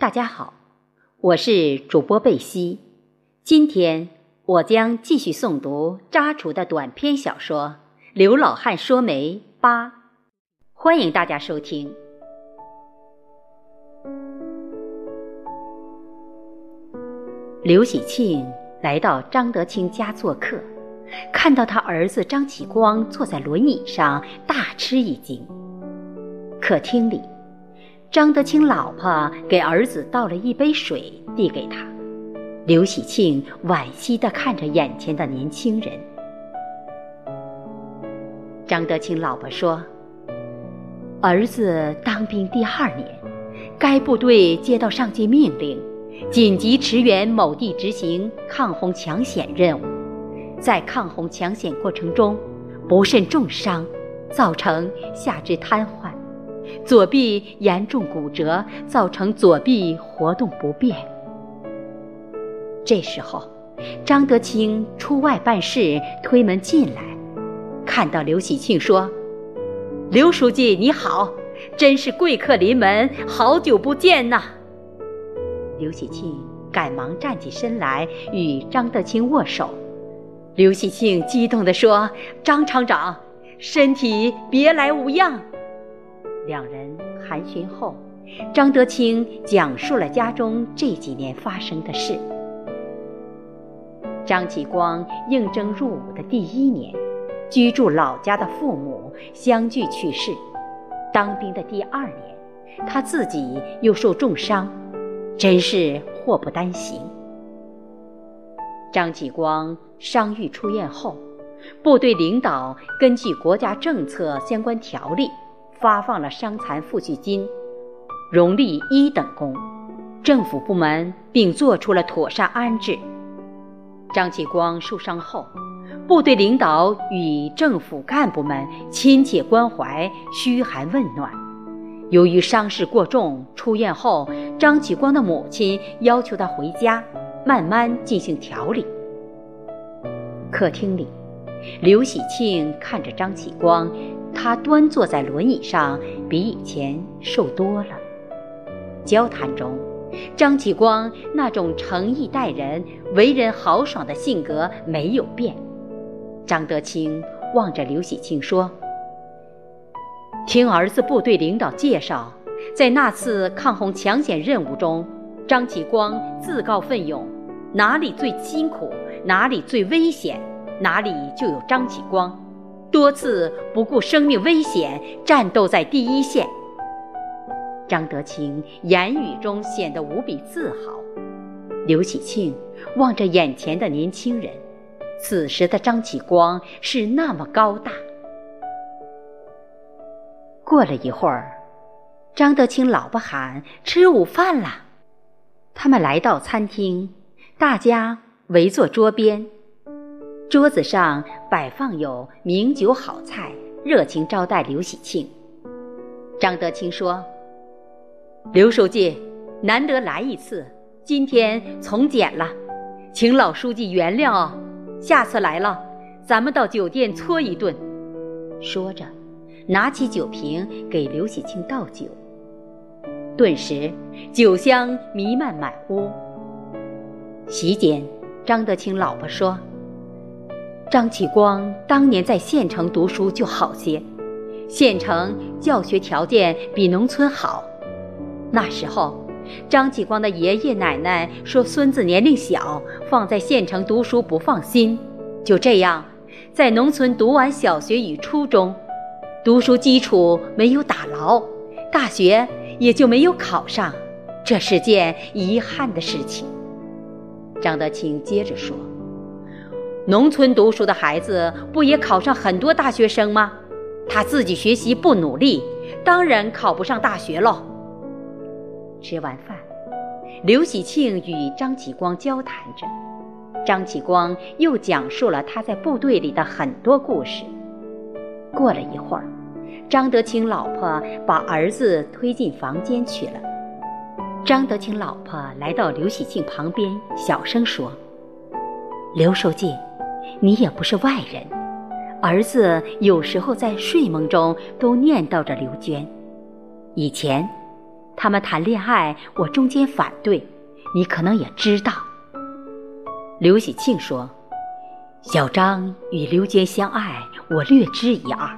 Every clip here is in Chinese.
大家好，我是主播贝西。今天我将继续诵读扎楚的短篇小说《刘老汉说媒八》，欢迎大家收听。刘喜庆来到张德清家做客，看到他儿子张启光坐在轮椅上，大吃一惊。客厅里。张德清老婆给儿子倒了一杯水，递给他。刘喜庆惋惜地看着眼前的年轻人。张德清老婆说：“儿子当兵第二年，该部队接到上级命令，紧急驰援某地执行抗洪抢险任务，在抗洪抢险过程中，不慎重伤，造成下肢瘫痪。”左臂严重骨折，造成左臂活动不便。这时候，张德清出外办事，推门进来，看到刘喜庆，说：“刘书记你好，真是贵客临门，好久不见呐。”刘喜庆赶忙站起身来与张德清握手。刘喜庆激动地说：“张厂长，身体别来无恙。”两人寒暄后，张德清讲述了家中这几年发生的事。张启光应征入伍的第一年，居住老家的父母相继去世；当兵的第二年，他自己又受重伤，真是祸不单行。张启光伤愈出院后，部队领导根据国家政策相关条例。发放了伤残抚恤金、荣立一等功，政府部门并做出了妥善安置。张启光受伤后，部队领导与政府干部们亲切关怀、嘘寒问暖。由于伤势过重，出院后，张启光的母亲要求他回家，慢慢进行调理。客厅里，刘喜庆看着张启光。他端坐在轮椅上，比以前瘦多了。交谈中，张启光那种诚意待人、为人豪爽的性格没有变。张德清望着刘喜庆说：“听儿子部队领导介绍，在那次抗洪抢险任务中，张启光自告奋勇，哪里最辛苦，哪里最危险，哪里就有张启光。”多次不顾生命危险战斗在第一线，张德清言语中显得无比自豪。刘喜庆望着眼前的年轻人，此时的张启光是那么高大。过了一会儿，张德清老婆喊吃午饭了，他们来到餐厅，大家围坐桌边。桌子上摆放有名酒好菜，热情招待刘喜庆。张德清说：“刘书记，难得来一次，今天从简了，请老书记原谅哦。下次来了，咱们到酒店搓一顿。”说着，拿起酒瓶给刘喜庆倒酒。顿时，酒香弥漫满屋。席间，张德清老婆说。张启光当年在县城读书就好些，县城教学条件比农村好。那时候，张启光的爷爷奶奶说孙子年龄小，放在县城读书不放心，就这样，在农村读完小学与初中，读书基础没有打牢，大学也就没有考上，这是件遗憾的事情。张德清接着说。农村读书的孩子不也考上很多大学生吗？他自己学习不努力，当然考不上大学喽。吃完饭，刘喜庆与张启光交谈着，张启光又讲述了他在部队里的很多故事。过了一会儿，张德清老婆把儿子推进房间去了。张德清老婆来到刘喜庆旁边，小声说：“刘书记。”你也不是外人，儿子有时候在睡梦中都念叨着刘娟。以前，他们谈恋爱，我中间反对，你可能也知道。”刘喜庆说：“小张与刘娟相爱，我略知一二。”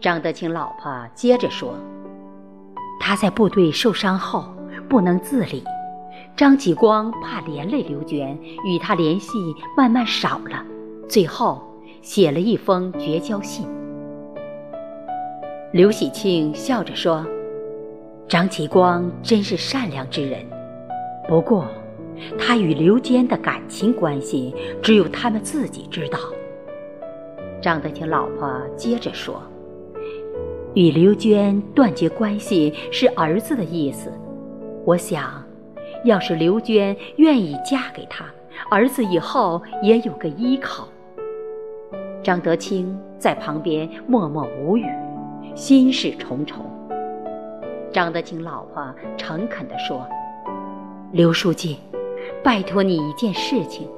张德清老婆接着说：“他在部队受伤后不能自理，张启光怕连累刘娟，与他联系慢慢少了，最后写了一封绝交信。”刘喜庆笑着说：“张启光真是善良之人，不过他与刘坚的感情关系只有他们自己知道。”张德清老婆接着说。与刘娟断绝关系是儿子的意思，我想，要是刘娟愿意嫁给他，儿子以后也有个依靠。张德清在旁边默默无语，心事重重。张德清老婆诚恳地说：“刘书记，拜托你一件事情，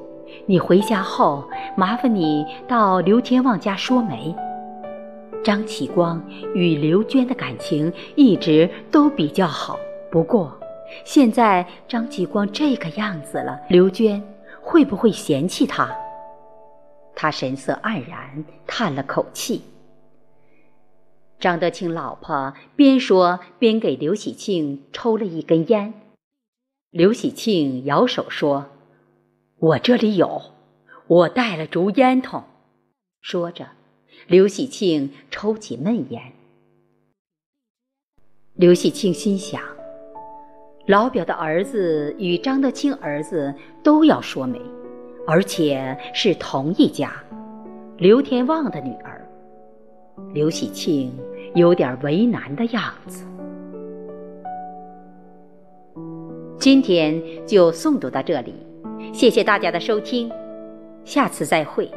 你回家后麻烦你到刘天旺家说媒。”张启光与刘娟的感情一直都比较好，不过现在张继光这个样子了，刘娟会不会嫌弃他？他神色黯然，叹了口气。张德清老婆边说边给刘喜庆抽了一根烟，刘喜庆摇手说：“我这里有，我带了竹烟筒。”说着。刘喜庆抽起闷烟。刘喜庆心想：老表的儿子与张德清儿子都要说媒，而且是同一家，刘天旺的女儿。刘喜庆有点为难的样子。今天就诵读到这里，谢谢大家的收听，下次再会。